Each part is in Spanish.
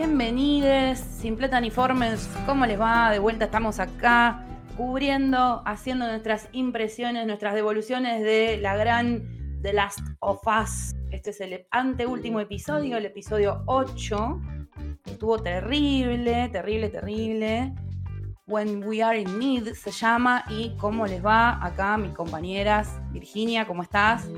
bienvenidos, Simpletaniformes, ¿cómo les va? De vuelta estamos acá cubriendo, haciendo nuestras impresiones, nuestras devoluciones de la gran The Last of Us. Este es el anteúltimo episodio, el episodio 8. Estuvo terrible, terrible, terrible. When We Are in Need se llama. ¿Y cómo les va acá, mis compañeras? Virginia, ¿cómo estás?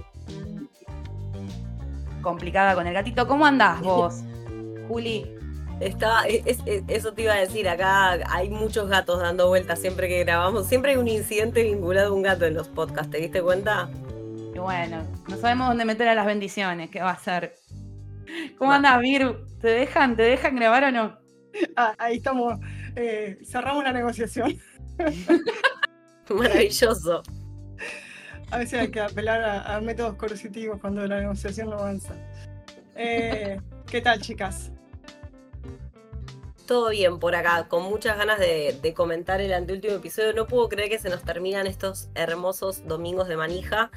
Complicada con el gatito. ¿Cómo andás vos, Juli? Está, eso te iba a decir, acá hay muchos gatos dando vueltas siempre que grabamos. Siempre hay un incidente vinculado a un gato en los podcasts, ¿te diste cuenta? Y bueno, no sabemos dónde meter a las bendiciones, ¿qué va a ser? ¿Cómo andas, Vir? ¿Te dejan, ¿Te dejan grabar o no? Ah, ahí estamos, eh, cerramos la negociación. Maravilloso. A veces hay que apelar a, métodos coercitivos cuando la negociación no avanza. Eh, ¿Qué tal, chicas? Todo bien por acá, con muchas ganas de, comentar el anteúltimo episodio. No puedo creer que se nos terminan estos hermosos domingos de manija,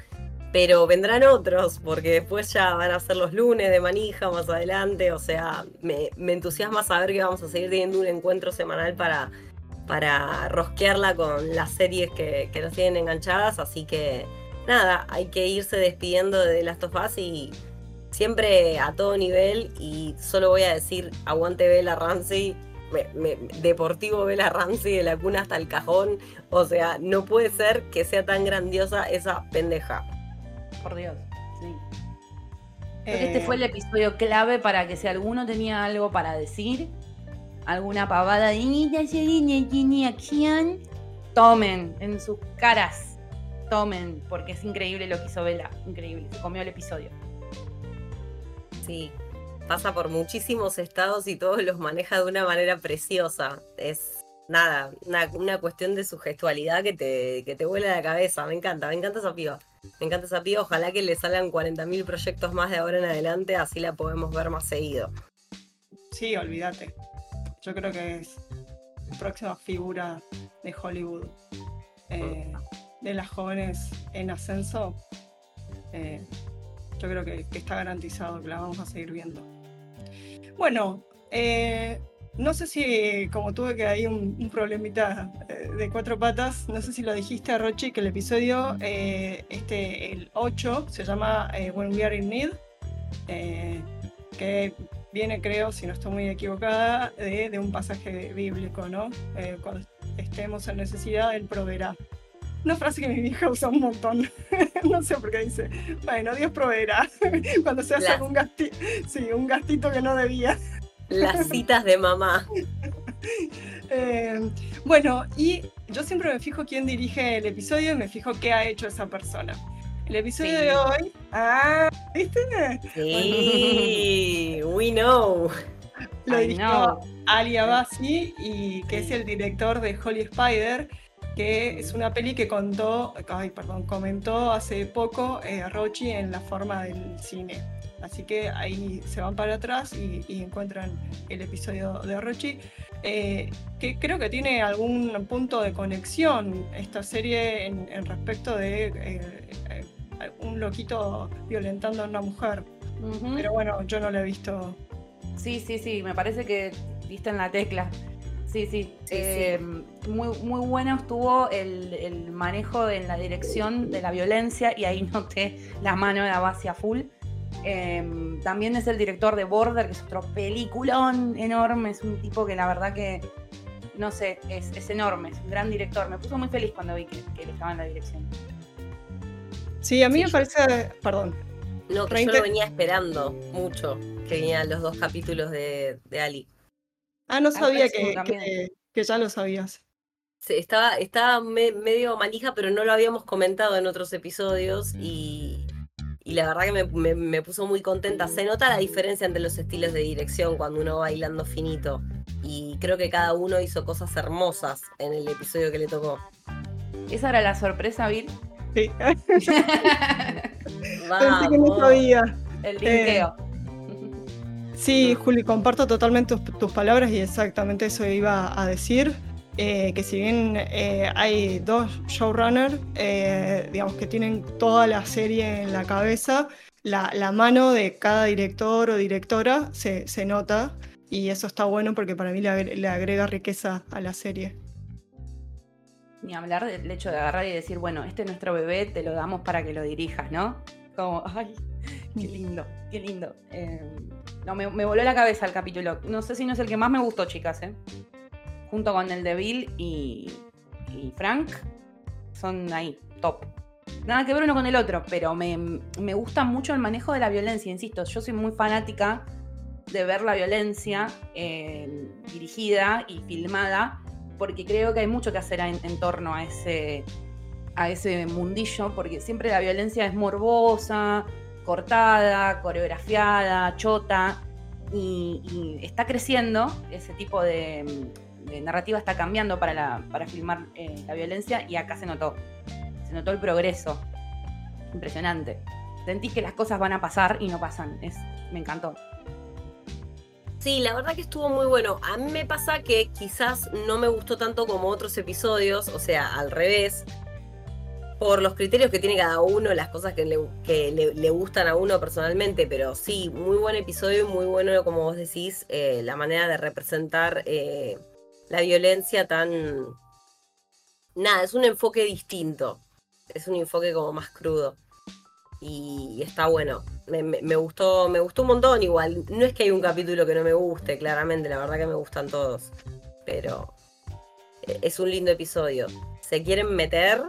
pero vendrán otros, porque después ya van a ser los lunes de manija más adelante. O sea, me, entusiasma saber que vamos a seguir teniendo un encuentro semanal para, para rosquearla con las series que, nos tienen enganchadas. Así que nada, hay que irse despidiendo de Last of Us y siempre a todo nivel y solo voy a decir aguante Bella Ramsey, deportivo Bella Ramsey de la cuna hasta el cajón, o sea, no puede ser que sea tan grandiosa esa pendeja. Por Dios, sí. Este fue el eh. episodio clave para que si alguno tenía algo para decir, alguna pavada de acción, tomen en sus caras, tomen, porque es increíble lo que hizo Bella, increíble, se comió el episodio. Sí, pasa por muchísimos estados y todos los maneja de una manera preciosa. Es nada, una, cuestión de su gestualidad que te, que te vuela la cabeza. Me encanta, me encanta esa piba. Me encanta esa piba. Ojalá que le salgan 40.000 proyectos más de ahora en adelante, así la podemos ver más seguido. Sí, olvídate. Yo creo que es próxima figura de Hollywood. Eh, de las jóvenes en ascenso. Eh, yo creo que, está garantizado que la vamos a seguir viendo. Bueno, eh, no sé si como tuve que hay un, problemita eh, de cuatro patas, no sé si lo dijiste Rochi, que el episodio, eh, este, el 8, se llama When We Are in Need, que viene, creo, si no estoy muy equivocada, de, de un pasaje bíblico, ¿no? cuando estemos en necesidad, Él proveerá. Una frase que mi vieja usa un montón. no sé por qué dice, bueno, Dios proveerá. Cuando se hace un gastito, sí, un gastito que no debía. Las citas de mamá. Eh, bueno, y yo siempre me fijo quién dirige el episodio y me fijo qué ha hecho esa persona. El episodio de hoy. Ah, ¿viste? Sí, we know. Lo dirigió Ali Abasi y que es el director de Holy Spider que es una peli que contó, ay, perdón, comentó hace poco eh, Rochi en la forma del cine. Así que ahí se van para atrás y, encuentran el episodio de Rochi, eh, que creo que tiene algún punto de conexión esta serie en, respecto de eh, un loquito violentando a una mujer. Pero bueno, yo no la he visto. Sí, sí, sí, me parece que viste en la tecla. Sí, sí. Eh, muy, muy bueno estuvo el, manejo en la dirección de la violencia y ahí noté la mano de la base a full. Em, también es el director de Border, que es otro peliculón enorme. Es un tipo que la verdad que, no sé, es, enorme, es un gran director. Me puso muy feliz cuando vi que, él estaba en la dirección. Sí, a mí me parece. Perdón. No, yo lo venía esperando mucho que vinieran los dos capítulos de, de Ali. Ah, no sabía que, que, ya lo sabías. Sí, estaba, estaba medio manija, pero no lo habíamos comentado en otros episodios y, y la verdad que me, me, puso muy contenta. Se nota la diferencia entre los estilos de dirección cuando uno va bailando finito y creo que cada uno hizo cosas hermosas en el episodio que le tocó. ¿Esa era la sorpresa, Bill? Sí. Vamos. que no sabía. El linkeo. Eh, Sí, Juli, comparto totalmente tus, palabras y exactamente eso iba a decir. Eh, que si bien eh, hay dos showrunners, eh, digamos que tienen toda la serie en la cabeza, la, mano de cada director o directora se, nota y eso está bueno porque para mí le, agrega riqueza a la serie. Ni hablar del hecho de agarrar y decir, bueno, este es nuestro bebé, te lo damos para que lo dirijas, ¿no? Como, ay, qué lindo, qué lindo. No, me, voló la cabeza el capítulo. No sé si no es el que más me gustó, chicas, ¿eh? Junto con el de Bill y, y Frank, son ahí, top. Nada que ver uno con el otro, pero me, me gusta mucho el manejo de la violencia, insisto. Yo soy muy fanática de ver la violencia eh, dirigida y filmada, porque creo que hay mucho que hacer en, torno a ese, a ese mundillo, porque siempre la violencia es morbosa, cortada, coreografiada, chota, y, está creciendo, ese tipo de, narrativa está cambiando para, para filmar eh, la violencia, y acá se notó, se notó el progreso, impresionante. Sentís que las cosas van a pasar y no pasan, es, me encantó. Sí, la verdad que estuvo muy bueno. A mí me pasa que quizás no me gustó tanto como otros episodios, o sea, al revés, por los criterios que tiene cada uno, las cosas que le, gustan a uno personalmente, pero sí, muy buen episodio muy bueno, como vos decís, eh, la manera de representar eh, la violencia tan... Nada, es un enfoque distinto, es un enfoque como más crudo y está bueno. Me, gustó, me gustó un montón igual. No es que hay un capítulo que no me guste, claramente, la verdad que me gustan todos. Pero eh, es un lindo episodio. ¿Se quieren meter?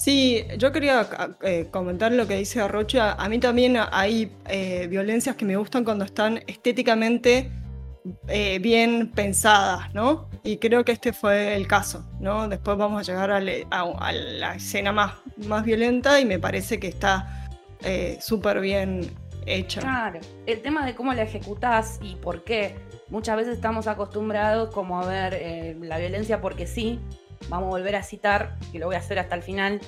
Sí, yo quería eh, comentar lo que dice Arrocha. A mí también hay eh, violencias que me gustan cuando están estéticamente bien pensadas, ¿no? Y creo que este fue el caso, ¿no? Después vamos a llegar a, la escena más, más violenta y me parece que está eh, súper bien hecha. Claro, el tema de cómo la ejecutás y por qué. Muchas veces estamos acostumbrados como a ver eh, la violencia porque sí. Vamos a volver a citar, que lo voy a hacer hasta el final,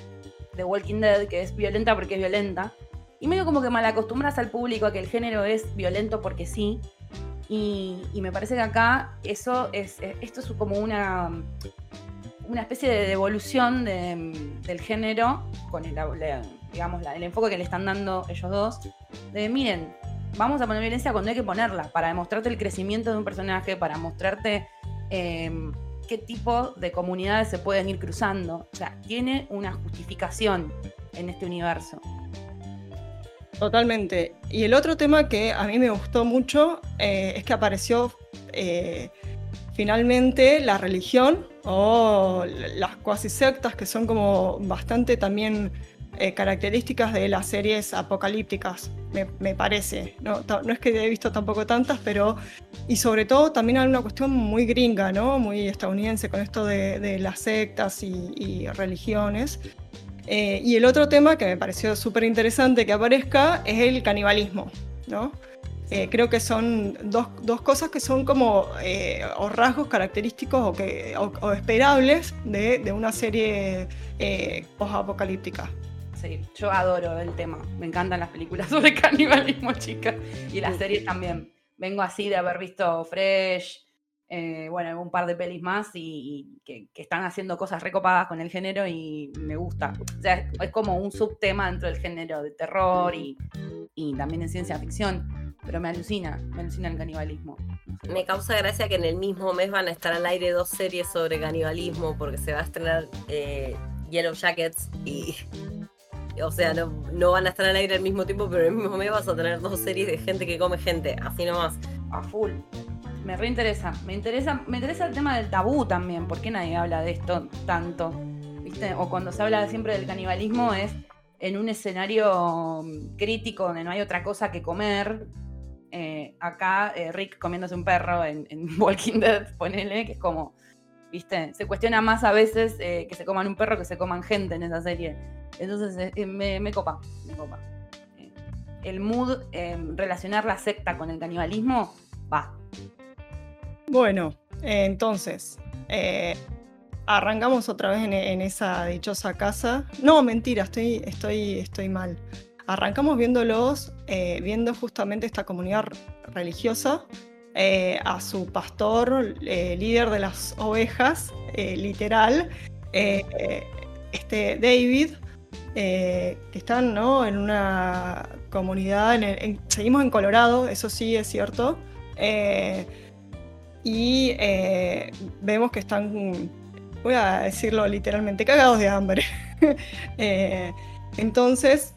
de Walking Dead, que es violenta porque es violenta. Y medio como que mal acostumbras al público a que el género es violento porque sí. Y, me parece que acá eso es, esto es como una, una especie de devolución del género con el, digamos, el enfoque que le están dando ellos dos, de miren, vamos a poner violencia cuando hay que ponerla, para demostrarte el crecimiento de un personaje, para mostrarte em, qué tipo de comunidades se pueden ir cruzando. O sea, tiene una justificación en este universo. Totalmente. Y el otro tema que a mí me gustó mucho eh, es que apareció eh, finalmente la religión o las cuasi sectas que son como bastante también eh, características de las series apocalípticas, me, parece. No, no, es que he visto tampoco tantas, pero. Y sobre todo también hay una cuestión muy gringa, ¿no? Muy estadounidense con esto de, las sectas y religiones. Eh, y el otro tema que me pareció súper interesante que aparezca es el canibalismo, ¿no? Eh, creo que son dos, dos, cosas que son como eh, o rasgos característicos o, que, o, esperables de, de, una serie post-apocalíptica. Sí, yo adoro el tema. Me encantan las películas sobre canibalismo, chicas. Y las series también. Vengo así de haber visto Fresh, eh, bueno, un par de pelis más y, que, están haciendo cosas recopadas con el género y me gusta. O sea, es, como un subtema dentro del género de terror y, también en ciencia ficción, pero me alucina, me alucina el canibalismo. Me causa gracia que en el mismo mes van a estar al aire dos series sobre canibalismo porque se va a estrenar eh, Yellow Jackets y o sea, no, van a estar al aire al mismo tiempo, pero en el mismo mes vas a tener dos series de gente que come gente, así nomás. A full me reinteresa. Me interesa, me interesa el tema del tabú también. ¿Por qué nadie habla de esto tanto? ¿Viste? O cuando se habla siempre del canibalismo es en un escenario mm, crítico donde no hay otra cosa que comer. Eh, acá eh, Rick comiéndose un perro en, Walking Dead, ponele, que es como, ¿viste? Se cuestiona más a veces eh, que se coman un perro que se coman gente en esa serie. Entonces me, me, copa, me copa. el mood, relacionar la secta con el canibalismo, va. Bueno, entonces, eh, arrancamos otra vez en, esa dichosa casa. No, mentira, estoy, estoy, estoy mal. Arrancamos viéndolos, eh, viendo justamente esta comunidad religiosa, eh, a su pastor, líder de las ovejas, literal, este David, que están ¿no? en una comunidad, seguimos en Colorado, eso sí es cierto, Eh, y eh, vemos que están, voy a decirlo literalmente, cagados de hambre. entonces,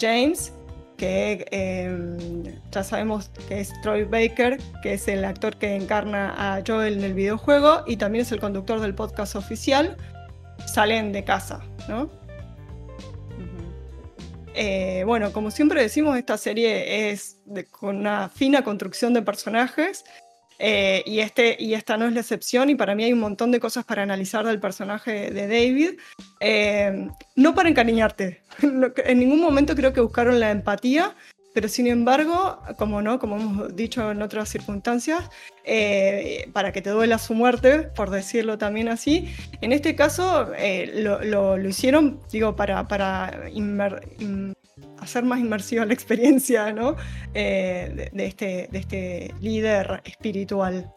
James que em, ya sabemos que es Troy Baker, que es el actor que encarna a Joel en el videojuego y también es el conductor del podcast oficial, salen de casa, ¿no? Eh, bueno, como siempre decimos, esta serie es con una fina construcción de personajes eh, y, este, y esta no es la excepción y para mí hay un montón de cosas para analizar del personaje de David. Eh, no para encariñarte, en ningún momento creo que buscaron la empatía, pero sin embargo, como no, como hemos dicho en otras circunstancias, eh, para que te duela su muerte, por decirlo también así, en este caso lo, lo, hicieron, digo, para, para hacer más inmersiva la experiencia ¿no? Eh, de, este, de este líder espiritual.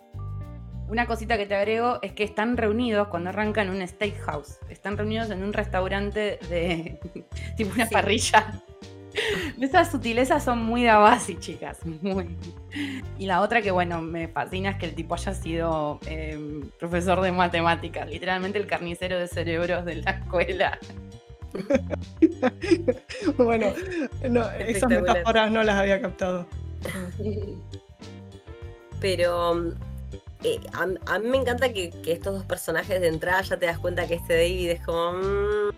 Una cosita que te agrego es que están reunidos cuando arrancan un steakhouse. Están reunidos en un restaurante de tipo una parrilla. Esas sutilezas son muy de Abasi, chicas. Muy. Y la otra que, bueno, me fascina es que el tipo haya sido eh, profesor de matemáticas, literalmente el carnicero de cerebros de la escuela. bueno, esas metáforas no las había captado. Pero eh, a, mí me encanta que, estos dos personajes de entrada ya te das cuenta que este David es como. Mm,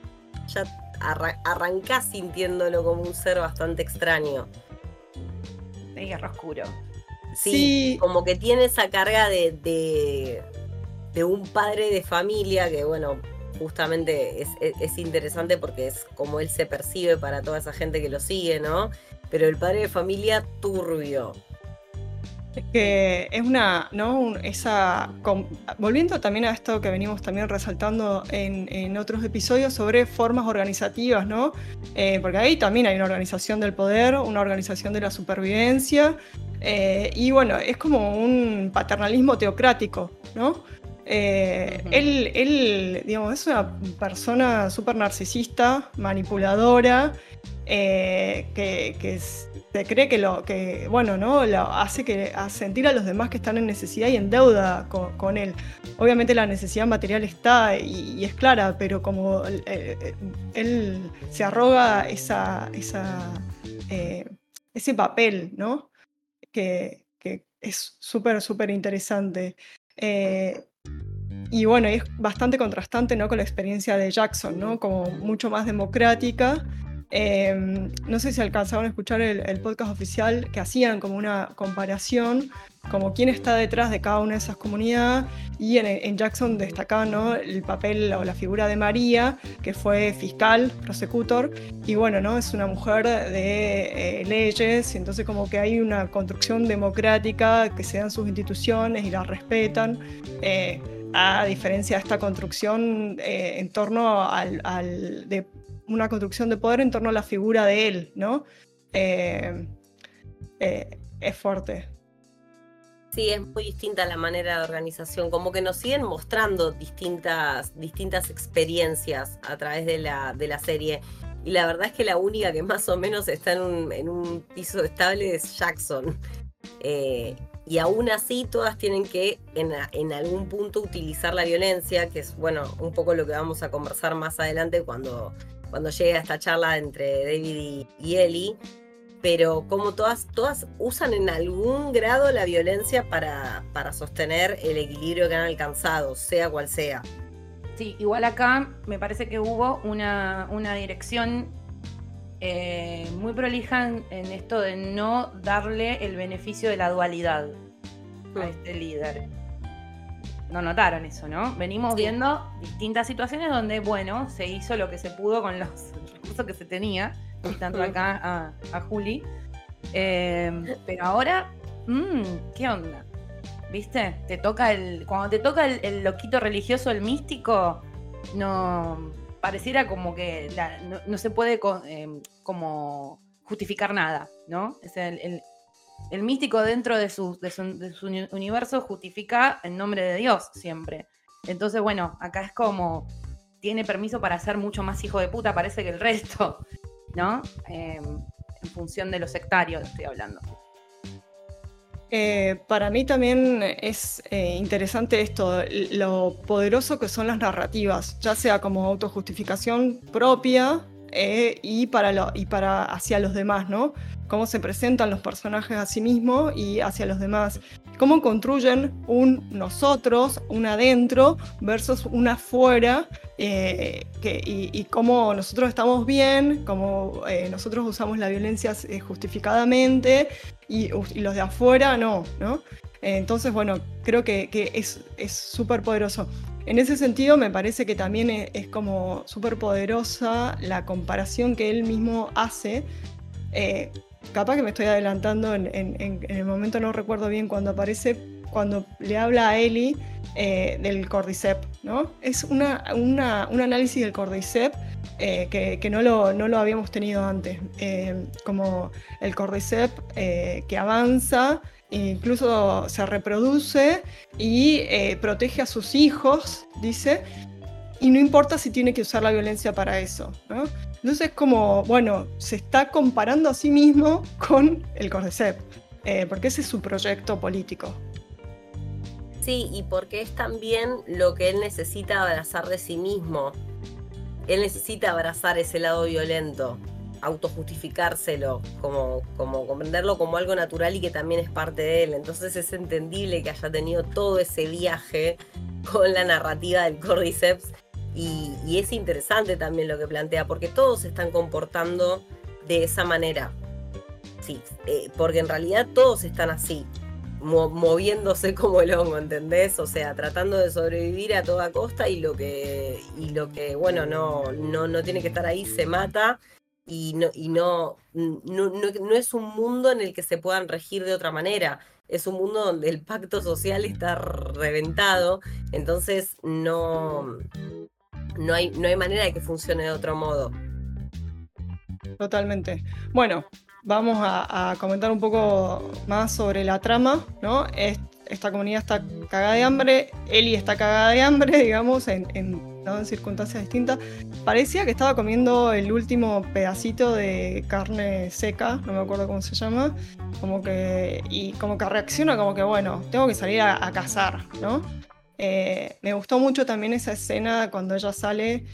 ya arrancás sintiéndolo como un ser bastante extraño. De guerra oscuro. Sí, como que tiene esa carga de, de un padre de familia que, bueno, justamente es, interesante porque es como él se percibe para toda esa gente que lo sigue, ¿no? Pero el padre de familia turbio. Es que es una, ¿no? Esa, volviendo también a esto que venimos también resaltando en, otros episodios sobre formas organizativas, ¿no? Eh, porque ahí también hay una organización del poder, una organización de la supervivencia, eh, y bueno, es como un paternalismo teocrático, ¿no? Eh, él, él, digamos, es una persona súper narcisista, manipuladora, eh, que, se cree que lo que, bueno, ¿no? Lo hace que a sentir a los demás que están en necesidad y en deuda con, él. Obviamente la necesidad material está y, es clara, pero como eh, él se arroga esa, esa ese papel, ¿no? Que, que es súper, súper interesante. Y bueno, es bastante contrastante ¿no? con la experiencia de Jackson, ¿no? como mucho más democrática. Em, no sé si alcanzaron a escuchar el, podcast oficial que hacían como una comparación, como quién está detrás de cada una de esas comunidades. Y en, Jackson destacaba ¿no? el papel o la figura de María, que fue fiscal, prosecutor. Y bueno, ¿no? es una mujer de eh, leyes, entonces como que hay una construcción democrática, que se dan sus instituciones y las respetan. Eh, a diferencia de esta construcción eh, en torno al, de una construcción de poder en torno a la figura de él, ¿no? Eh, eh, es fuerte. Sí, es muy distinta la manera de organización, como que nos siguen mostrando distintas, distintas experiencias a través de la, de la serie. Y la verdad es que la única que más o menos está en un, en un piso estable es Jackson y aún así todas tienen que en, algún punto utilizar la violencia, que es bueno, un poco lo que vamos a conversar más adelante cuando, cuando llegue a esta charla entre David y, Ellie, pero como todas, todas usan en algún grado la violencia para, para sostener el equilibrio que han alcanzado, sea cual sea. Sí, igual acá me parece que hubo una, una dirección eh, muy prolija en, esto de no darle el beneficio de la dualidad a hmm. este líder. No notaron eso, ¿no? Venimos viendo distintas situaciones donde, bueno, se hizo lo que se pudo con los recursos que se tenía, tanto acá a, a Juli. Em, pero ahora, mmm, ¿qué onda? ¿Viste? Te toca el. Cuando te toca el loquito religioso, el místico, no pareciera como que no, se puede em, como justificar nada, ¿no? Es el, místico dentro de su, de, su, universo justifica en nombre de Dios siempre. Entonces, bueno, acá es como tiene permiso para ser mucho más hijo de puta, parece que el resto, ¿no? Em, en función de los sectarios estoy hablando. Eh, para mí también es eh, interesante esto, lo poderoso que son las narrativas, ya sea como autojustificación propia eh, y, para y para hacia los demás, ¿no? Cómo se presentan los personajes a sí mismos y hacia los demás. Cómo construyen un nosotros, un adentro versus un afuera que, y, cómo nosotros estamos bien, cómo nosotros usamos la violencia justificadamente y, los de afuera no, ¿no? Entonces, bueno, creo que, es súper poderoso. En ese sentido, me parece que también es, como súper poderosa la comparación que él mismo hace. Eh, capaz que me estoy adelantando en, el momento, no recuerdo bien cuando aparece, cuando le habla a Eli eh, del Cordyceps, ¿no? Es un análisis del Cordyceps eh, que, no, lo, no, lo, habíamos tenido antes, eh, como el Cordyceps que avanza, incluso se reproduce y protege a sus hijos, dice, y no importa si tiene que usar la violencia para eso. ¿no? Entonces, como, bueno, se está comparando a sí mismo con el Cordyceps, porque ese es su proyecto político. Sí, y porque es también lo que él necesita abrazar de sí mismo. Él necesita abrazar ese lado violento, autojustificárselo, como, como comprenderlo como algo natural y que también es parte de él. Entonces es entendible que haya tenido todo ese viaje con la narrativa del Cordyceps. Y, es interesante también lo que plantea, porque todos se están comportando de esa manera. Sí, eh, porque en realidad todos están así moviéndose como el hongo, ¿entendés? O sea, tratando de sobrevivir a toda costa y lo que, y lo que bueno, no, no, no tiene que estar ahí se mata y, no, y no, no, no, es un mundo en el que se puedan regir de otra manera. Es un mundo donde el pacto social está reventado, entonces no, no, hay, no hay manera de que funcione de otro modo. Totalmente. Bueno, vamos a, comentar un poco más sobre la trama, ¿no? esta comunidad está cagada de hambre, Eli está cagada de hambre, digamos, en, circunstancias distintas. Parecía que estaba comiendo el último pedacito de carne seca, no me acuerdo cómo se llama, como que, y como que reacciona como que, bueno, tengo que salir a, cazar, ¿no? Eh, me gustó mucho también esa escena cuando ella sale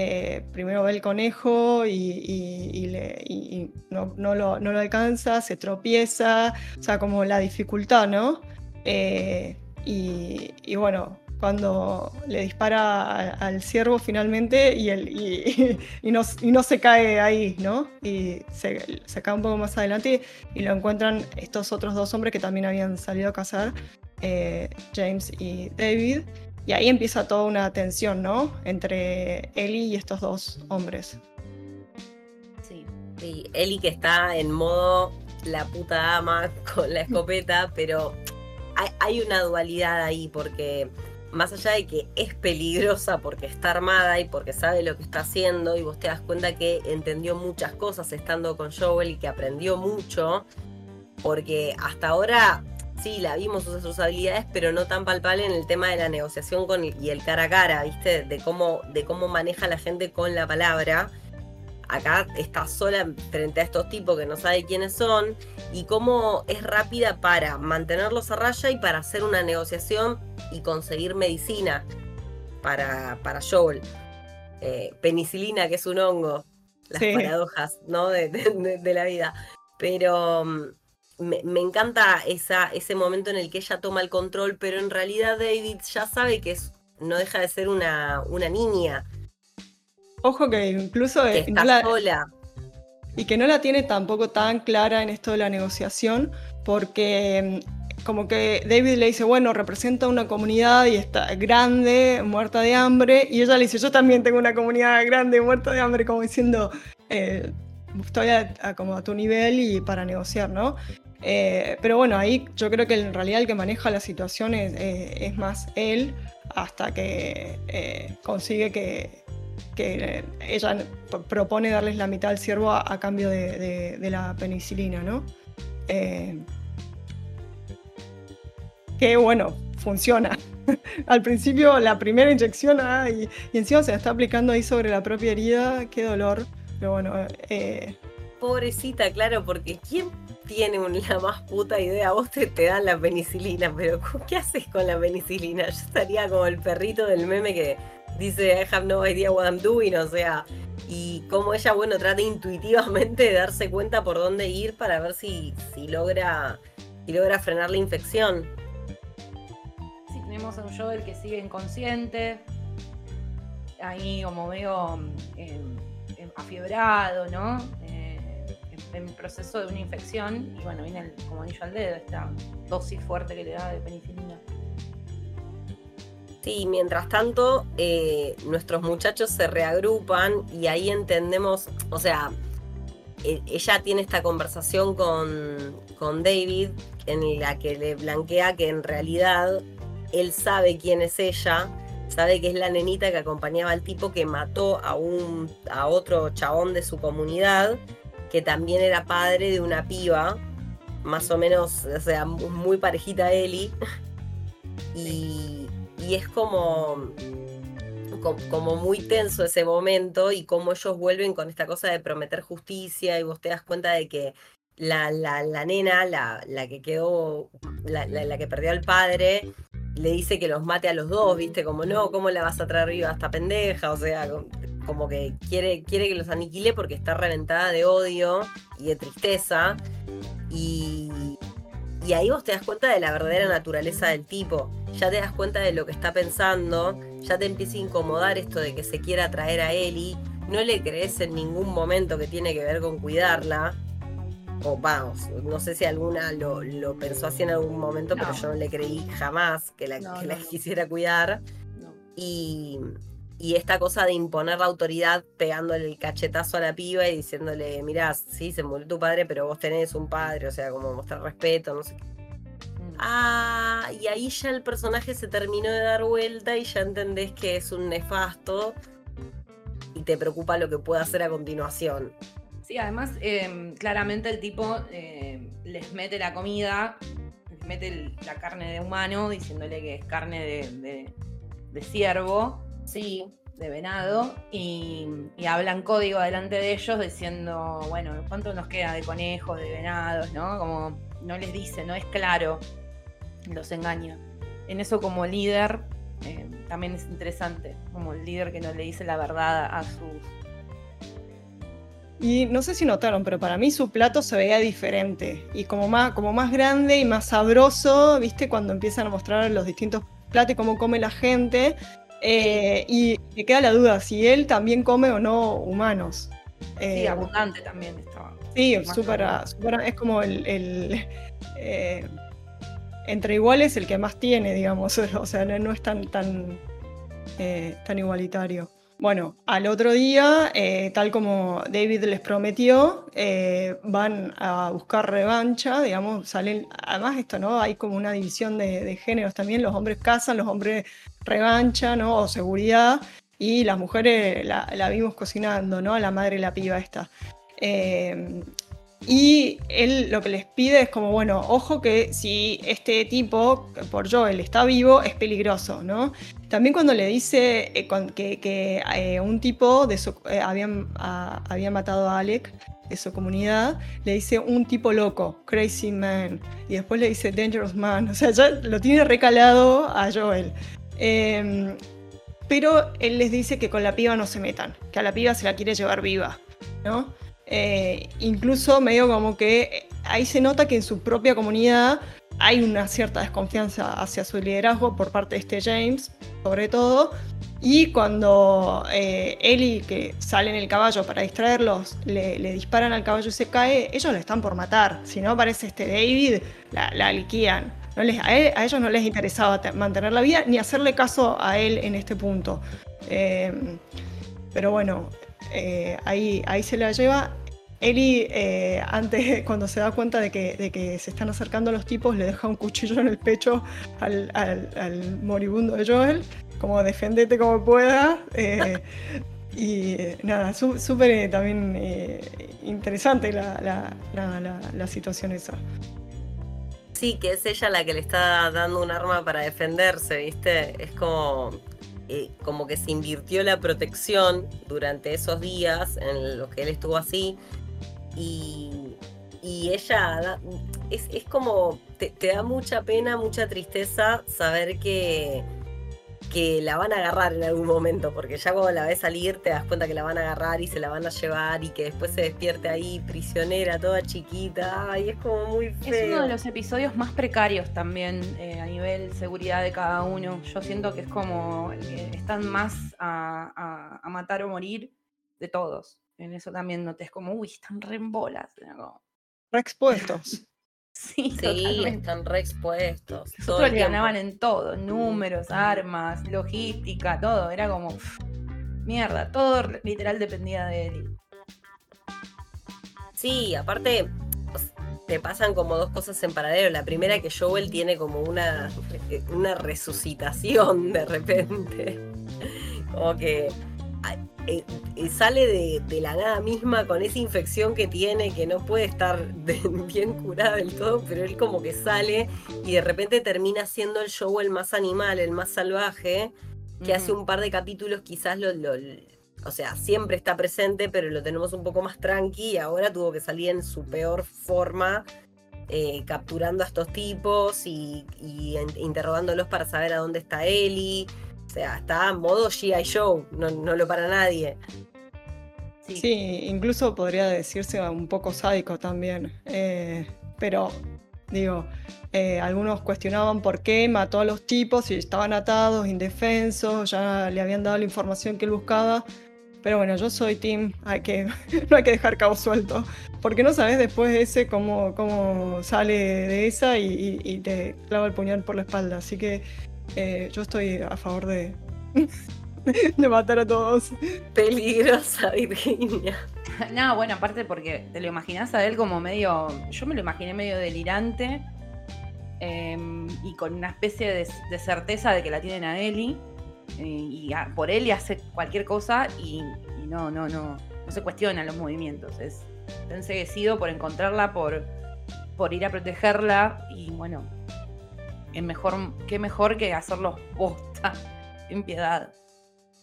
eh, primero ve el conejo y, no, lo, alcanza, se tropieza, o sea, como la dificultad, ¿no? Eh, y, bueno, cuando le dispara al ciervo finalmente y, el, y, no, se cae ahí, ¿no? Y se, se, cae un poco más adelante y, lo encuentran estos otros dos hombres que también habían salido a cazar, eh, James y David. Y ahí empieza toda una tensión, ¿no? Entre Ellie y estos dos hombres. Sí, y Ellie que está en modo la puta ama con la escopeta, pero hay, una dualidad ahí porque más allá de que es peligrosa porque está armada y porque sabe lo que está haciendo y vos te das cuenta que entendió muchas cosas estando con Joel y que aprendió mucho, porque hasta ahora sí, la vimos usar sus habilidades, pero no tan palpable en el tema de la negociación con y el cara a cara, ¿viste? De cómo, de cómo maneja la gente con la palabra. Acá está sola frente a estos tipos que no sabe quiénes son y cómo es rápida para mantenerlos a raya y para hacer una negociación y conseguir medicina para, para Joel. Eh, penicilina, que es un hongo, las paradojas ¿no? de la vida. Pero me, encanta esa, ese momento en el que ella toma el control, pero en realidad David ya sabe que es, no deja de ser una, una niña. Ojo que incluso que está sola. Y que no la tiene tampoco tan clara en esto de la negociación, porque mm, como que David le dice, bueno, representa una comunidad y está grande, muerta de hambre, y ella le dice, yo también tengo una comunidad grande, muerta de hambre, como diciendo, eh, estoy como a tu nivel y para negociar, ¿no? Eh, pero bueno, ahí yo creo que en realidad el que maneja la situación es, eh, más él hasta que eh, consigue que, ella propone darles la mitad al ciervo a, cambio de, la penicilina, ¿no? que bueno, funciona. Al principio la primera inyección y, encima se la está aplicando ahí sobre la propia herida, qué dolor. Pero bueno, Pobrecita, claro, porque ¿quién tiene la más puta idea. Vos te, te dan la penicilina, pero ¿qué haces con la penicilina? Yo estaría como el perrito del meme que dice I have no idea what I'm doing, o sea, y cómo ella, bueno, trata intuitivamente de darse cuenta por dónde ir para ver si, si logra si frenar la infección. Sí, tenemos a un Joel que sigue inconsciente, ahí como em, em, afiebrado, ¿no? En proceso de una infección y bueno, viene como anillo al dedo esta dosis fuerte que le da de penicilina. Sí, mientras tanto, eh, nuestros muchachos se reagrupan y ahí entendemos, o sea, e, ella tiene esta conversación con, con David en la que le blanquea que en realidad él sabe quién es ella, sabe que es la nenita que acompañaba al tipo que mató a, un, a otro chabón de su comunidad, que también era padre de una piba, más o menos, o sea, muy parejita a Eli. Y, y es como, como muy tenso ese momento y cómo ellos vuelven con esta cosa de prometer justicia y vos te das cuenta de que la, la, la nena, la, la, que quedó, la, que perdió al padre, le dice que los mate a los dos, ¿viste? Como no, ¿cómo la vas a traer viva a esta pendeja? O sea, como que quiere, quiere que los aniquile porque está reventada de odio y de tristeza. Y, y ahí vos te das cuenta de la verdadera naturaleza del tipo. Ya te das cuenta de lo que está pensando. Ya te empieza a incomodar esto de que se quiera traer a Eli. No le crees en ningún momento que tiene que ver con cuidarla. O vamos, no sé si alguna lo, pensó así en algún momento, pero yo no le creí jamás que la, que la quisiera cuidar. Y, y esta cosa de imponer la autoridad pegándole el cachetazo a la piba y diciéndole, mirá, sí, se murió tu padre, pero vos tenés un padre, o sea, como mostrar respeto, no sé qué. Mm. Ah, y ahí ya el personaje se terminó de dar vuelta y ya entendés que es un nefasto y te preocupa lo que pueda hacer a continuación. Sí, además, em, claramente el tipo em, les mete la comida, les mete la carne de humano, diciéndole que es carne de, de ciervo Sí. De venado y, hablan código delante de ellos diciendo, bueno, ¿cuánto nos queda de conejos, de venados, no? Como no les dice, no es claro, los engaña. En eso como líder eh, también es interesante, como el líder que no le dice la verdad a sus y no sé si notaron, pero para mí su plato se veía diferente y como más, como más grande y más sabroso, ¿viste? Cuando empiezan a mostrar los distintos platos y cómo come la gente. Eh, y me queda la duda si él también come o no humanos. sí, eh, abundante también estaba. Sí, súper, es como el, eh, entre iguales el que más tiene, digamos, o sea, no, es tan, tan, tan igualitario. Bueno, al otro día, tal como David les prometió, van a buscar revancha, digamos, salen, además esto, ¿no? Hay como una división de, de géneros también, los hombres cazan, los hombres revancha, ¿no? O seguridad. Y las mujeres la, vimos cocinando, ¿no? La madre la piba esta. Eh, y él lo que les pide es como, bueno, ojo que si este tipo, por Joel, está vivo, es peligroso, ¿no? También cuando le dice eh, que, eh, un tipo de habían, había matado a Alec de su comunidad, le dice un tipo loco, crazy man, y después le dice dangerous man, o sea, ya lo tiene recalado a Joel. Em, pero él les dice que con la piba no se metan, que a la piba se la quiere llevar viva, ¿no? Eh, incluso medio como que ahí se nota que en su propia comunidad hay una cierta desconfianza hacia su liderazgo por parte de este James, sobre todo. Y cuando eh, Ellie, que sale en el caballo para distraerlos, le, disparan al caballo y se cae, ellos lo están por matar. Si no aparece este David, la, la a, ellos no les interesaba mantener la vida ni hacerle caso a él en este punto. Eh, pero bueno, eh, ahí, ahí se la lleva. Eli, eh, antes, cuando se da cuenta de que, se están acercando los tipos, le deja un cuchillo en el pecho al, moribundo de Joel, como defendete como pueda. y nada, súper también interesante la, la situación esa. Sí, que es ella la que le está dando un arma para defenderse, ¿viste? Es como, eh, como que se invirtió la protección durante esos días en los que él estuvo así. Y, y ella es, como, te, da mucha pena, mucha tristeza saber que, que la van a agarrar en algún momento, porque ya cuando la ves salir te das cuenta que la van a agarrar y se la van a llevar y que después se despierte ahí prisionera, toda chiquita, y es como muy feo. Es uno de los episodios más precarios también eh, a nivel seguridad de cada uno. Yo siento que es como, eh, están más a, matar o morir de todos. En eso también noté, como, uy, están re en bolas. Re expuestos. Sí, sí están re expuestos. Nosotros le ganaban en todo, números, armas, logística, todo. Era como, mierda, todo literal dependía de él. Sí, aparte, te pasan como dos cosas en paralelo. La primera que Joel tiene como una, una resucitación de repente. Como que eh, eh, sale de, la nada misma con esa infección que tiene, que no puede estar bien curada del todo, pero él como que sale y de repente termina siendo el show el más animal, el más salvaje, que hace un par de capítulos quizás lo, o sea, siempre está presente, pero lo tenemos un poco más tranqui y ahora tuvo que salir en su peor forma. Eh, capturando a estos tipos y, y interrogándolos para saber a dónde está Ellie o sea, está en modo G.I. Show, no, lo para nadie. Sí. incluso podría decirse un poco sádico también. Eh, pero, digo, eh, algunos cuestionaban por qué mató a los tipos si estaban atados, indefensos, ya le habían dado la información que él buscaba. Pero bueno, yo soy Tim, hay que, no hay que dejar cabo suelto. Porque no sabes después de ese cómo, cómo sale de esa y, y, te clava el puñal por la espalda. Así que eh, yo estoy a favor de, de matar a todos. Peligrosa Virginia. No, bueno, aparte porque te lo imaginas a él como medio. Yo me lo imaginé medio delirante em, y con una especie de, certeza de que la tienen a Eli. Eh, y por él y hace cualquier cosa y, no, no, no, no se cuestiona los movimientos. Es enseguecido por encontrarla, por, por ir a protegerla y bueno, mejor, qué mejor que hacerlo bosta, en piedad.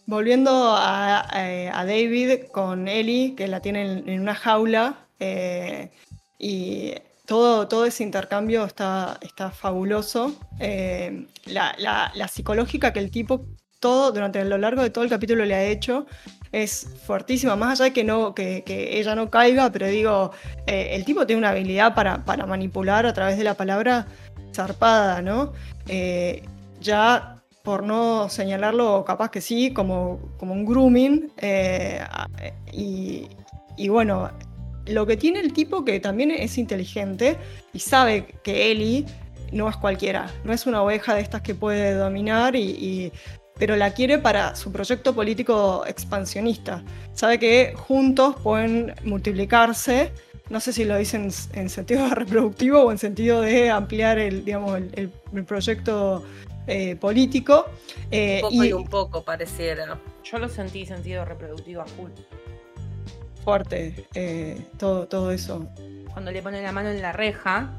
Volviendo a, David con Ellie, que la tiene en, una jaula, eh, y todo, todo ese intercambio está, está fabuloso. Eh, la, psicológica que el tipo todo durante lo largo de todo el capítulo le ha hecho es fuertísima, más allá de que, no, que, ella no caiga, pero digo, eh, el tipo tiene una habilidad para, para manipular a través de la palabra zarpada, ¿no? Eh, ya por no señalarlo, capaz que sí, como, como un grooming. Eh, y, bueno, lo que tiene el tipo que también es inteligente y sabe que Eli no es cualquiera, no es una oveja de estas que puede dominar y, pero la quiere para su proyecto político expansionista. Sabe que juntos pueden multiplicarse no sé si lo dicen en sentido reproductivo o en sentido de ampliar el, digamos, el, proyecto eh, político. Eh, un poco y, un poco pareciera. Yo lo sentí sentido reproductivo a full. Fuerte, eh, todo, todo eso. Cuando le pone la mano en la reja,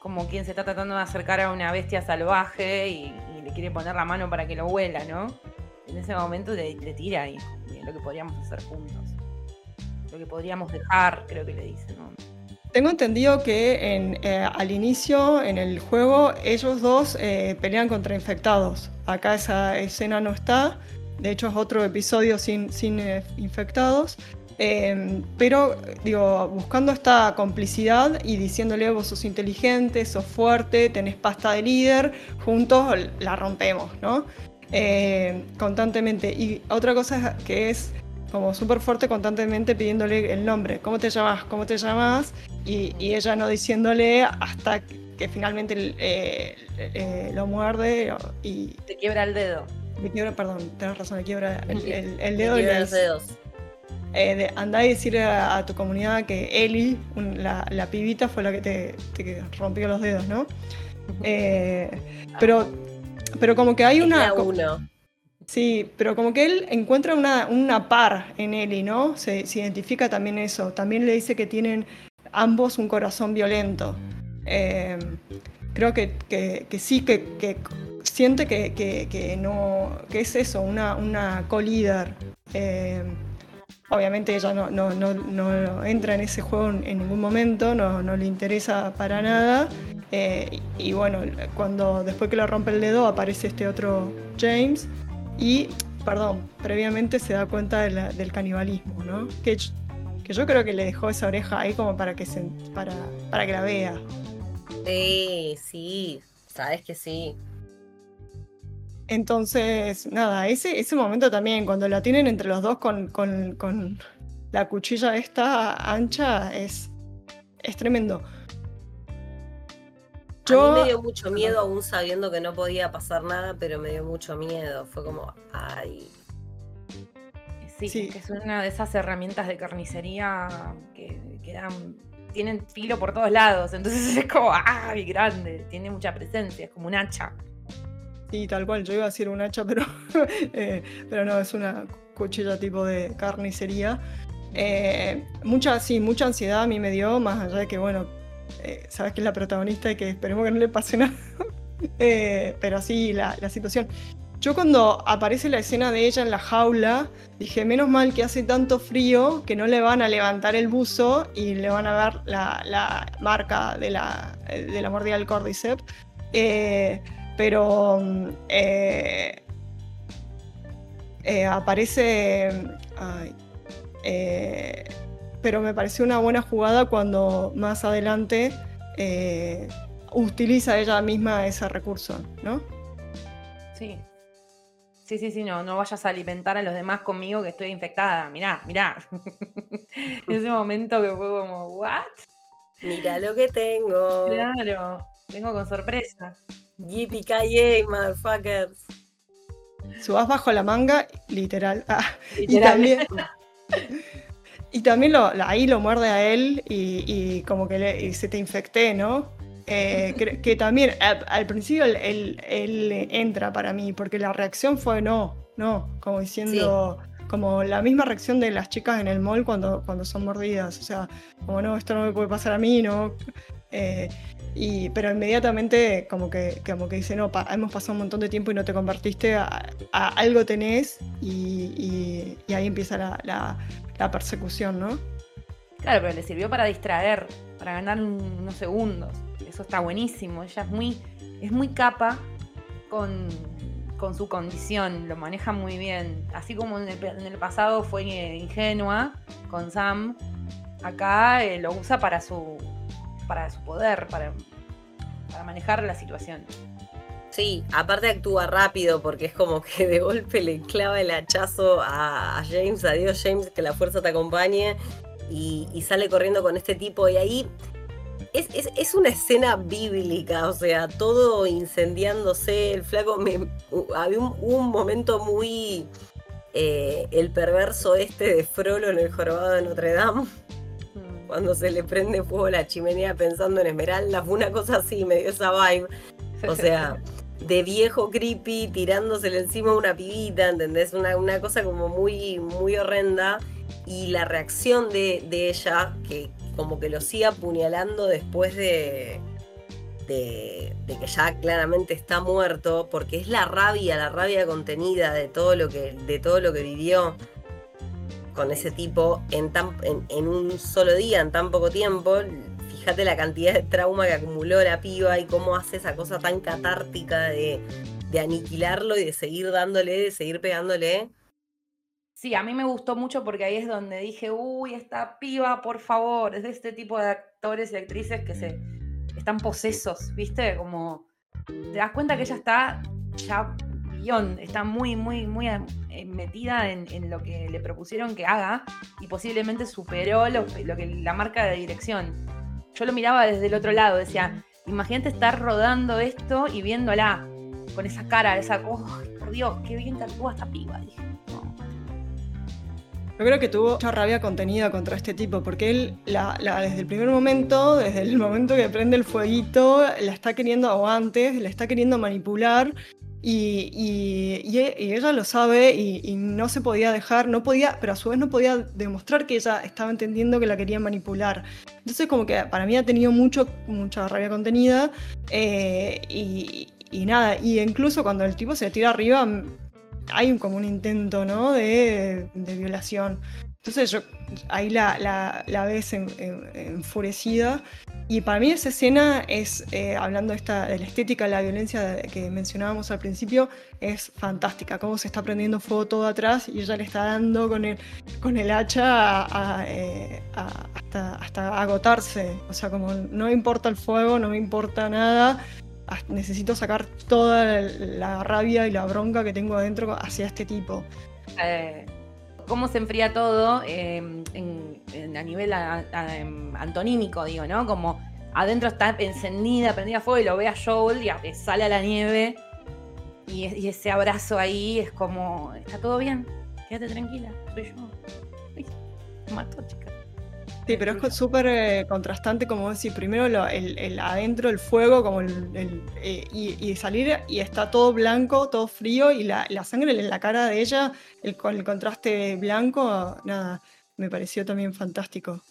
como quien se está tratando de acercar a una bestia salvaje y, le quiere poner la mano para que lo huela, ¿no? En ese momento le, le tira y lo que podríamos hacer juntos lo que podríamos dejar, creo que le dicen. Tengo entendido que en, eh, al inicio, en el juego, ellos dos eh, pelean contra infectados. Acá esa escena no está. De hecho, es otro episodio sin, sin eh, infectados. Em, pero, digo, buscando esta complicidad y diciéndole, vos sos inteligente, sos fuerte, tenés pasta de líder, juntos la rompemos, ¿no? constantemente. Y otra cosa que es como súper fuerte constantemente pidiéndole el nombre, ¿cómo te llamas? ¿Cómo te llamas? Y, ella no diciéndole hasta que finalmente eh, eh, lo muerde y... Te quiebra el dedo. Me quiebra, perdón, tenés razón, me quiebra el, dedo. y los dedos. Eh, de, andá y decirle a, tu comunidad que Eli, la, pibita, fue la que te, te rompió los dedos, ¿no? pero, pero como que hay una... Uno. Sí, pero como que él encuentra una, par en Eli, ¿no? Se, identifica también eso. También le dice que tienen ambos un corazón violento. Em, creo que, sí, que, siente que, no, que es eso, una, una co-líder. Em, obviamente ella no, no, no, no, entra en ese juego en ningún momento, no, no le interesa para nada. Eh, y bueno, cuando después que le rompe el dedo aparece este otro James y, perdón, previamente se da cuenta del canibalismo, ¿no? Que, que yo creo que le dejó esa oreja ahí como para que, se, para, para que la vea. Sí, sí, sabes que sí. Entonces, nada, ese, ese momento también, cuando la tienen entre los dos con, con, la cuchilla esta ancha, es, es tremendo. Yo... A mí me dio mucho miedo, aún sabiendo que no podía pasar nada, pero me dio mucho miedo. Fue como, ay. Sí, es una de esas herramientas de carnicería que, tienen filo por todos lados. Entonces es como, ay, grande, tiene mucha presencia, es como un hacha. Sí, tal cual, yo iba a decir un hacha, pero, eh, pero no, es una cuchilla tipo de carnicería. Eh, mucha, sí, mucha ansiedad a mí me dio, más allá de que, bueno, eh, sabes que es la protagonista y que esperemos que no le pase nada. pero sí, la, situación. Yo cuando aparece la escena de ella en la jaula, dije, menos mal que hace tanto frío que no le van a levantar el buzo y le van a ver la, marca de la, de la mordida del cordyceps pero eh, eh, aparece... Eh, pero me pareció una buena jugada cuando más adelante utiliza ella misma ese recurso, ¿no? Sí. Sí, sí, sí, no, no vayas a alimentar a los demás conmigo que estoy infectada. Mirá, mirá. Ese momento que fue como, ¿what? Mira lo que tengo. Claro, vengo con sorpresa. Yippee motherfuckers. Subas bajo la manga, literal. Ah, y también, y también lo, ahí lo muerde a él y, como que se te infecté, ¿no? Eh, que, también al, principio él, entra para mí, porque la reacción fue no, no, como diciendo, como la misma reacción de las chicas en el mall cuando, cuando son mordidas, o sea, como no, esto no me puede pasar a mí, ¿no? Eh, pero inmediatamente como que, como que dice, no, hemos pasado un montón de tiempo y no te convertiste, a, algo tenés y, ahí empieza la, persecución, ¿no? Claro, pero le sirvió para distraer, para ganar unos segundos. Eso está buenísimo. Ella es muy, es muy capa con, su condición, lo maneja muy bien. Así como en el, pasado fue ingenua con Sam, acá eh, lo usa para su, para su poder, para, para manejar la situación. Sí, aparte actúa rápido porque es como que de golpe le clava el hachazo a, James, adiós James, que la fuerza te acompañe. Y, sale corriendo con este tipo y ahí es, una escena bíblica, o sea, todo incendiándose, el flaco, había un, momento muy eh, el perverso este de Frollo en el jorobado de Notre Dame cuando se le prende fuego la chimenea pensando en Esmeralda, fue una cosa así, me dio esa vibe. O sea, de viejo creepy tirándosele encima a una pibita, ¿entendés? Una, una cosa como muy, muy horrenda. Y la reacción de, ella, que como que lo sigue apuñalando después de, de, de, que ya claramente está muerto, porque es la rabia, la rabia contenida de todo lo que, de todo lo que vivió con ese tipo en, tan, en, un solo día, en tan poco tiempo. Fíjate la cantidad de trauma que acumuló la piba y cómo hace esa cosa tan catártica de, aniquilarlo y de seguir dándole, de seguir pegándole. Sí, a mí me gustó mucho porque ahí es donde dije, uy, esta piba, por favor, es de este tipo de actores y actrices que se están posesos, ¿viste? Como te das cuenta que ella está ya está muy, muy, muy eh, metida en, lo que le propusieron que haga y posiblemente superó lo, que la marca de dirección. Yo lo miraba desde el otro lado, decía, imagínate estar rodando esto y viéndola con esa cara, esa, oh, por Dios, qué bien que actúa esta piba. Yo creo que tuvo mucha rabia contenida contra este tipo, porque él desde el primer momento, desde el momento que prende el fueguito, la está queriendo, o antes, la está queriendo manipular y, ella lo sabe y, no se podía dejar, no podía, pero a su vez no podía demostrar que ella estaba entendiendo que la quería manipular. Entonces como que para mí ha tenido mucho, mucha rabia contenida eh, y, nada, y incluso cuando el tipo se tira arriba hay como un intento ¿no? de, violación. Entonces ahí la, la, ves enfurecida. Y para mí esa escena es, eh, hablando esta, de la estética la violencia que mencionábamos al principio, es fantástica. Cómo se está prendiendo fuego todo atrás y ella le está dando con el, con el hacha eh, hasta, hasta agotarse. O sea, como no me importa el fuego, no me importa nada necesito sacar toda la rabia y la bronca que tengo adentro hacia este tipo. Eh, cómo se enfría todo em, a nivel em, antonímico, digo, ¿no? Como adentro está encendida, prendida fuego y lo ve a Joel y sale a la nieve. Y, ese abrazo ahí es como, está todo bien, quédate tranquila, soy yo. me mató, chica. Sí, pero es súper eh, contrastante, como decir, primero el, adentro, el fuego, como el, eh, y, salir y está todo blanco, todo frío, y la, sangre en la cara de ella, con el contraste blanco, nada, me pareció también fantástico.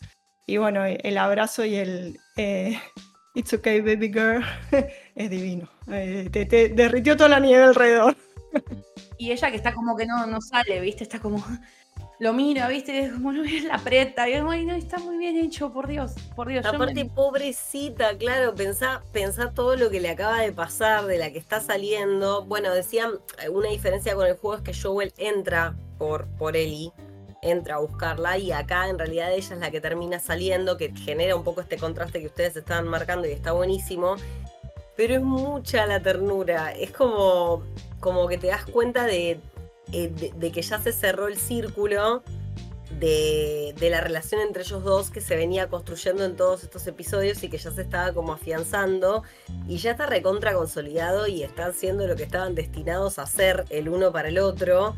Y bueno, el abrazo y el eh, It's okay, baby girl, es divino. te, derritió toda la nieve alrededor. Y ella que está como que no, no sale, ¿viste? Está como lo mira, ¿viste? Es como, no es la preta. Y es, no, está muy bien hecho, por Dios, por Dios. Aparte, pobrecita, claro, pensá, pensá todo lo que le acaba de pasar, de la que está saliendo. Bueno, decían, una diferencia con el juego es que Joel entra por, por Ellie, entra a buscarla, y acá en realidad ella es la que termina saliendo, que genera un poco este contraste que ustedes estaban marcando y está buenísimo. Pero es mucha la ternura, es como, como que te das cuenta de, eh, de, que ya se cerró el círculo de, la relación entre ellos dos que se venía construyendo en todos estos episodios y que ya se estaba como afianzando y ya está recontra consolidado y están siendo lo que estaban destinados a ser el uno para el otro.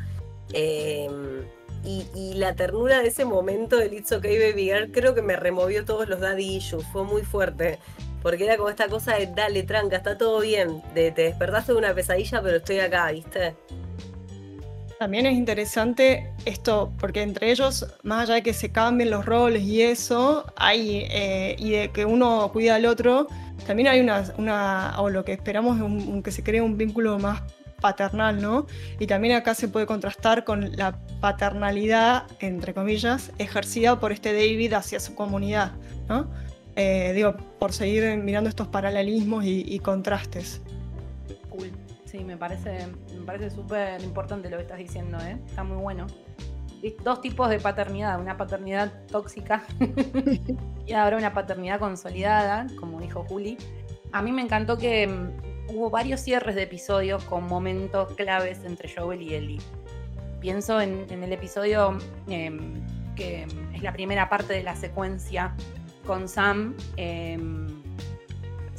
Em, y, la ternura de ese momento del It's Okay Baby Girl creo que me removió todos los daddy issues, fue muy fuerte. Porque era como esta cosa de dale, tranca, está todo bien. De te despertaste de una pesadilla, pero estoy acá, ¿viste? También es interesante esto, porque entre ellos, más allá de que se cambien los roles y eso, hay, eh, y de que uno cuida al otro, también hay una, o lo que esperamos es que se cree un vínculo más paternal, ¿no? Y también acá se puede contrastar con la paternalidad, entre comillas, ejercida por este David hacia su comunidad, ¿no? Eh, digo, por seguir mirando estos paralelismos y contrastes. Sí, me parece, me parece súper importante lo que estás diciendo, ¿eh? Está muy bueno. Dos tipos de paternidad, una paternidad tóxica y ahora una paternidad consolidada, como dijo Juli. A mí me encantó que mm, hubo varios cierres de episodios con momentos claves entre Joel y Ellie. Pienso en, el episodio em, que es la primera parte de la secuencia con Sam. Em,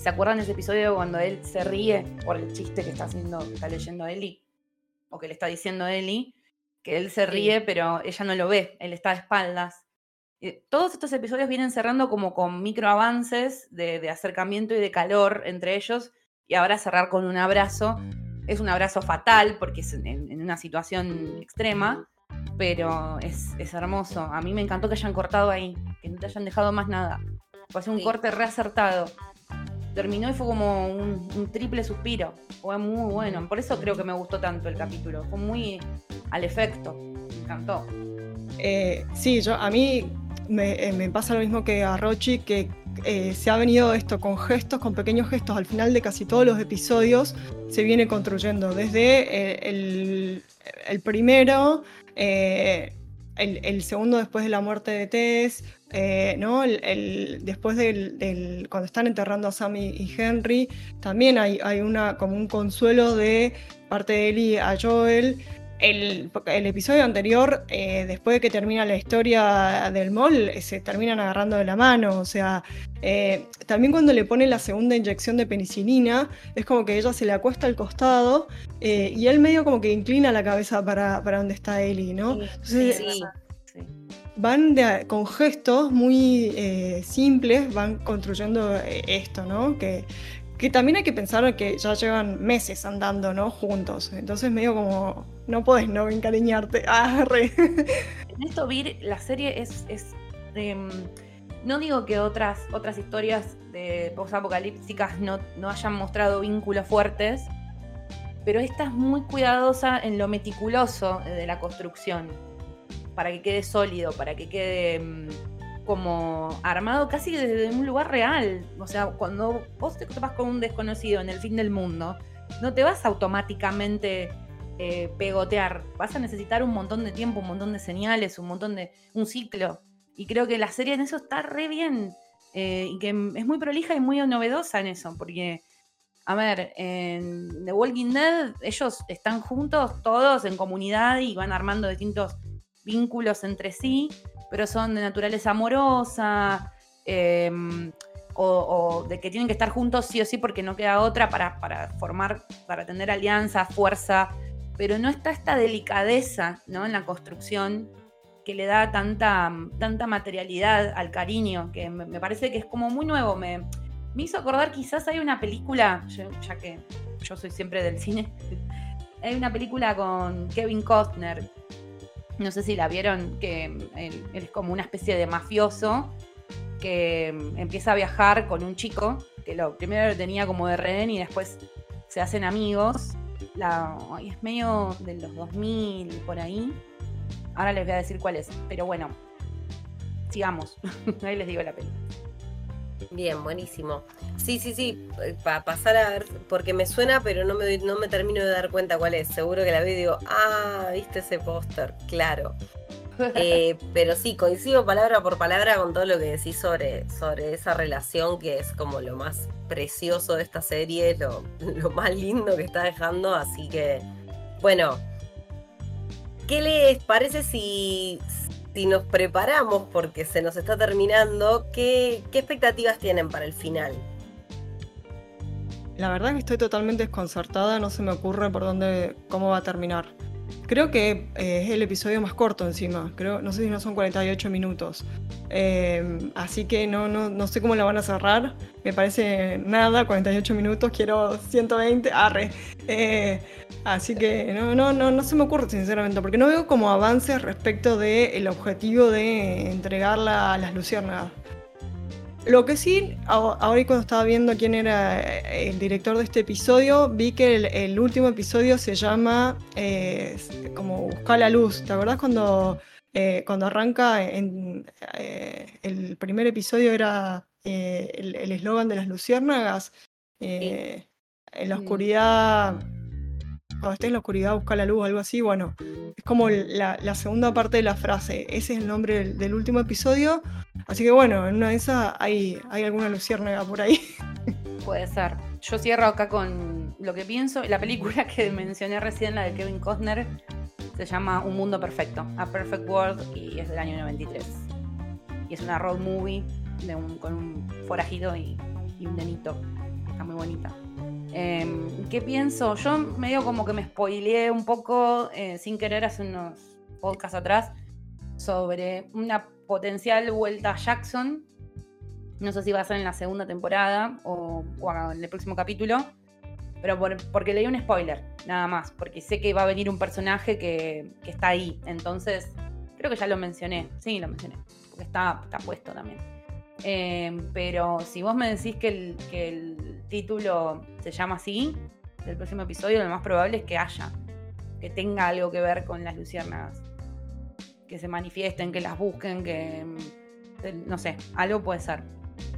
¿Se acuerdan de ese episodio cuando él se ríe por el chiste que está haciendo, que está leyendo Eli? O que le está diciendo Eli, que él se ríe, pero ella no lo ve, él está de espaldas. Todos estos episodios vienen cerrando como con micro avances de, acercamiento y de calor entre ellos, y ahora cerrar con un abrazo. Es un abrazo fatal porque es en, una situación extrema, pero es, hermoso. A mí me encantó que hayan cortado ahí, que no te hayan dejado más nada. Fue un corte reacertado terminó y fue como un, triple suspiro. Fue muy bueno. Por eso creo que me gustó tanto el capítulo. Fue muy al efecto. Me encantó. Eh, sí, yo a mí eh, me, pasa lo mismo que a Rochi, que eh, se ha venido esto con gestos, con pequeños gestos al final de casi todos los episodios, se viene construyendo. Desde el, primero, el, segundo después de la muerte de Tess, eh, ¿no? El, después del, cuando están enterrando a Sammy y Henry, también hay, hay una, como un consuelo de parte de Ellie a Joel. El, episodio anterior, eh, después de que termina la historia del mall, eh, se terminan agarrando de la mano. O sea, también cuando le pone la segunda inyección de penicilina, es como que ella se le acuesta al costado y él medio como que inclina la cabeza para, para donde está Ellie, ¿no? sí, sí van con gestos muy eh, simples, van construyendo eh, esto, ¿no? Que, que también hay que pensar que ya llevan meses andando, ¿no? Juntos. Entonces medio como, no puedes no encariñarte. Ah, En esto, Vir, la serie es, es no digo que otras, otras historias de post-apocalípticas no, no hayan mostrado vínculos fuertes, pero esta es muy cuidadosa en lo meticuloso de la construcción para que quede sólido, para que quede mm, como armado casi desde un lugar real. O sea, cuando vos te topas con un desconocido en el fin del mundo, no te vas automáticamente eh, pegotear. Vas a necesitar un montón de tiempo, un montón de señales, un montón de. un ciclo. Y creo que la serie en eso está re bien. Eh, y que es muy prolija y muy novedosa en eso. Porque, a ver, en The Walking Dead, ellos están juntos, todos en comunidad y van armando distintos vínculos entre sí, pero son de naturaleza amorosa. Em, o, de que tienen que estar juntos sí o sí porque no queda otra para, para formar, para tener alianza, fuerza, pero no está esta delicadeza ¿no? en la construcción que le da tanta, tanta materialidad al cariño, que me, parece que es como muy nuevo. Me, me, hizo acordar, quizás hay una película, ya que yo soy siempre del cine, hay una película con Kevin Costner, no sé si la vieron, que él, es como una especie de mafioso que empieza a viajar con un chico, que lo primero lo tenía como de rehén y después se hacen amigos la, es medio de los 2000 por ahí. Ahora les voy a decir cuál es, pero bueno, sigamos. ahí les digo la peli. Bien, buenísimo. Sí, sí, sí, para pasar a ver, porque me suena, pero no me, no me termino de dar cuenta cuál es. Seguro que la veo y digo, ah, viste ese póster, claro. Eh, pero sí, coincido palabra por palabra con todo lo que decís sobre, sobre esa relación que es como lo más precioso de esta serie, lo, lo más lindo que está dejando. Así que, bueno, ¿qué les parece si, si nos preparamos, porque se nos está terminando, ¿qué, expectativas tienen para el final? La verdad que estoy totalmente desconcertada, no se me ocurre por dónde, cómo va a terminar. Creo que eh, es el episodio más corto encima. Creo, no sé si no son 48 minutos. Eh, así que no, no, no, sé cómo la van a cerrar. Me parece nada, 48 minutos, quiero 120, arre. Eh, así que no, no, no, no se me ocurre sinceramente, porque no veo como avances respecto del objetivo de entregarla a las luciérnagas. Lo que sí, ahora cuando estaba viendo quién era eh, el director de este episodio, vi que el, último episodio se llama eh, como Buscar la luz. ¿Te acordás cuando, eh, cuando arranca en, el primer episodio era el eslogan de las luciérnagas? En la mm. oscuridad cuando estés en la oscuridad busca la luz, algo así, bueno, es como la, segunda parte de la frase, ese es el nombre del, último episodio, así que bueno, en una de esas hay, hay alguna luciérnaga por ahí. Puede ser. Yo cierro acá con lo que pienso, la película que mencioné recién, la de Kevin Costner, se llama Un Mundo Perfecto, A Perfect World, y es del año 93. Y es una road movie con un forajido y, un nenito. Está muy bonita. Em, ¿Qué pienso? Yo medio como que me spoileé un poco, eh, sin querer, hace unos podcasts atrás, sobre una potencial vuelta a Jackson. No sé si va a ser en la segunda temporada o, en el próximo capítulo. Pero porque leí un spoiler, nada más. Porque sé que va a venir un personaje que, está ahí. Entonces, creo que ya lo mencioné. Sí, lo mencioné. Porque está, puesto también. Em, pero si vos me decís que el, que el título se llama así, del próximo episodio, lo más probable es que haya, que tenga algo que ver con las luciérnagas. Que se manifiesten, que las busquen, que. Mm, no sé, algo puede ser.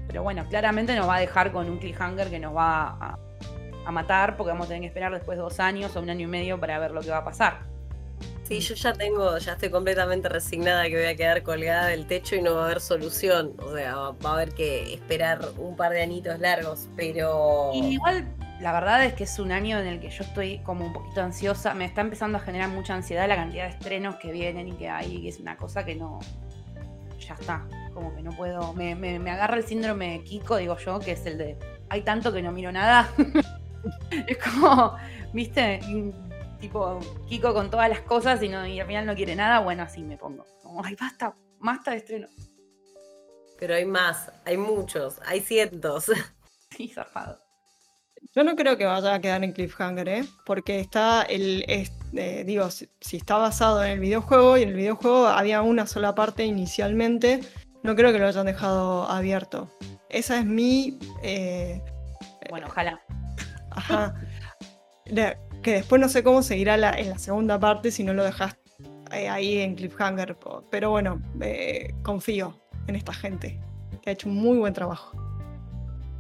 Pero bueno, claramente nos va a dejar con un cliffhanger que nos va a, a matar, porque vamos a tener que esperar después de dos años o un año y medio para ver lo que va a pasar. Sí, yo ya tengo, ya estoy completamente resignada que voy a quedar colgada del techo y no va a haber solución. O sea, va a haber que esperar un par de anitos largos, pero. igual, la verdad es que es un año en el que yo estoy como un poquito ansiosa. Me está empezando a generar mucha ansiedad la cantidad de estrenos que vienen y que hay, que es una cosa que no. Ya está. Como que no puedo. Me, me agarra el síndrome Kiko, digo yo, que es el de. Hay tanto que no miro nada. es como, ¿viste? Tipo Kiko con todas las cosas y, no, y al final no quiere nada, bueno, así me pongo. Como, ay, basta, basta de estreno. Pero hay más, hay muchos, hay cientos. Sí, zarpado. Yo no creo que vaya a quedar en cliffhanger, ¿eh? Porque está el. Eh, digo, si, está basado en el videojuego y en el videojuego había una sola parte inicialmente, no creo que lo hayan dejado abierto. Esa es mi. Eh, bueno, ojalá. Ajá que después no sé cómo seguirá en la segunda parte si no lo dejas eh, ahí en Cliffhanger. Pero bueno, eh, confío en esta gente, que ha hecho un muy buen trabajo.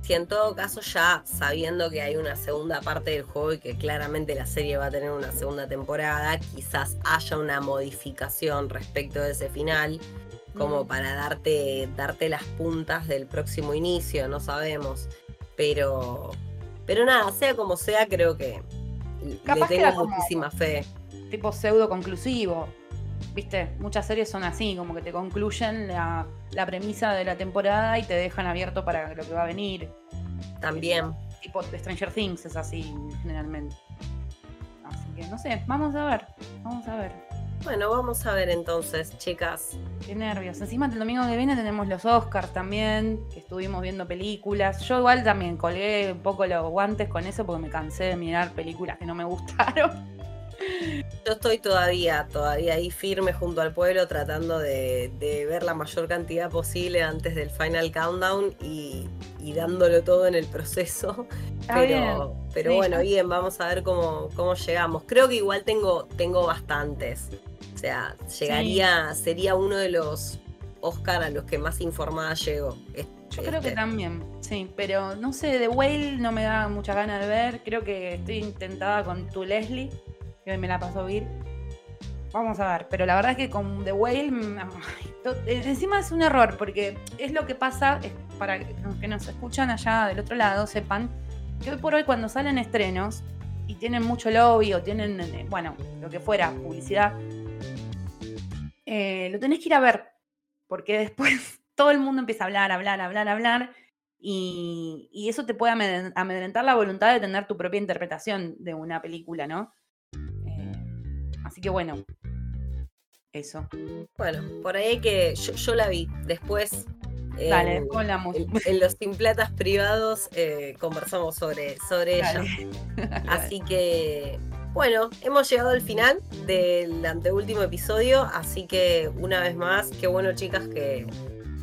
Si en todo caso ya sabiendo que hay una segunda parte del juego y que claramente la serie va a tener una segunda temporada, quizás haya una modificación respecto de ese final, como para darte, darte las puntas del próximo inicio, no sabemos. Pero, pero nada, sea como sea, creo que le tengo muchísima fe. Tipo pseudo conclusivo. Viste, muchas series son así, como que te concluyen la, premisa de la temporada y te dejan abierto para lo que va a venir. También. Tipo Stranger Things es así generalmente. Así que no sé, vamos a ver, vamos a ver. Bueno, vamos a ver entonces, chicas. Qué nervios. Encima el domingo que viene tenemos los Oscars también, que estuvimos viendo películas. Yo igual también colgué un poco los guantes con eso porque me cansé de mirar películas que no me gustaron. Yo estoy todavía, todavía ahí firme junto al pueblo tratando de, ver la mayor cantidad posible antes del final countdown y, dándolo todo en el proceso. pero pero bueno, bien, vamos a ver cómo, cómo llegamos. Creo que igual tengo, tengo bastantes. O sea, llegaría, sería uno de los Oscar a los que más informada llego. Yo creo que este. también, sí, pero no sé, The Whale no me da mucha ganas de ver. Creo que estoy intentada con tu Leslie que hoy me la pasó a oír. Vamos a ver, pero la verdad es que con The Whale, mm, eh, encima es un error, porque es lo que pasa, es para los que nos escuchan allá del otro lado sepan, que hoy por hoy cuando salen estrenos y tienen mucho lobby o tienen, eh, bueno, lo que fuera, publicidad, eh, lo tenés que ir a ver, porque después todo el mundo empieza a hablar, hablar, hablar, hablar, y, y eso te puede amedrentar la voluntad de tener tu propia interpretación de una película, ¿no? Así que bueno, eso. Bueno, por ahí que yo, la vi. Después Dale, en, en, en, los simplatas privados eh, conversamos sobre, sobre ella. Así que, bueno, hemos llegado al final del anteúltimo episodio. Así que, una vez más, qué bueno, chicas, que,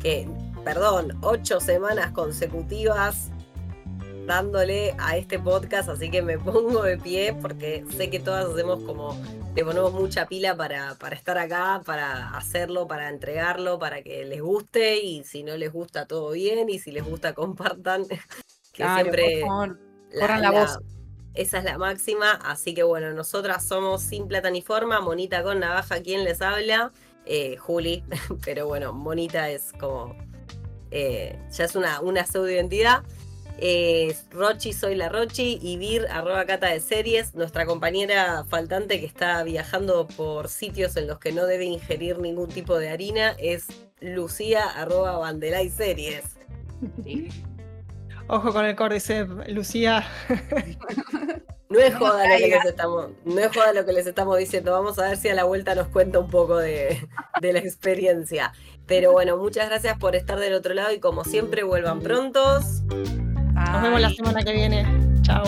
que perdón, ocho semanas consecutivas dándole a este podcast. Así que me pongo de pie porque sé que todas hacemos como le ponemos mucha pila para, para, estar acá, para hacerlo, para entregarlo, para que les guste y si no les gusta todo bien y si les gusta compartan, que siempre la, voz. Esa es la máxima, así que bueno, nosotras somos Sin Plata ni Forma, Monita con Navaja, quien les habla, eh, Juli, pero bueno, Monita es como, eh, ya es una, una pseudo identidad. Eh, Rochi, soy la Rochi, y Vir, arroba cata de series, nuestra compañera faltante que está viajando por sitios en los que no debe ingerir ningún tipo de harina, es Lucía, arroba bandelay series. Ojo con el Cordyceps, Lucía. No es, joda lo que les estamos, no es joda lo que les estamos diciendo. Vamos a ver si a la vuelta nos cuenta un poco de, la experiencia. Pero bueno, muchas gracias por estar del otro lado y como siempre, vuelvan prontos. Nos vemos la semana que viene. Chao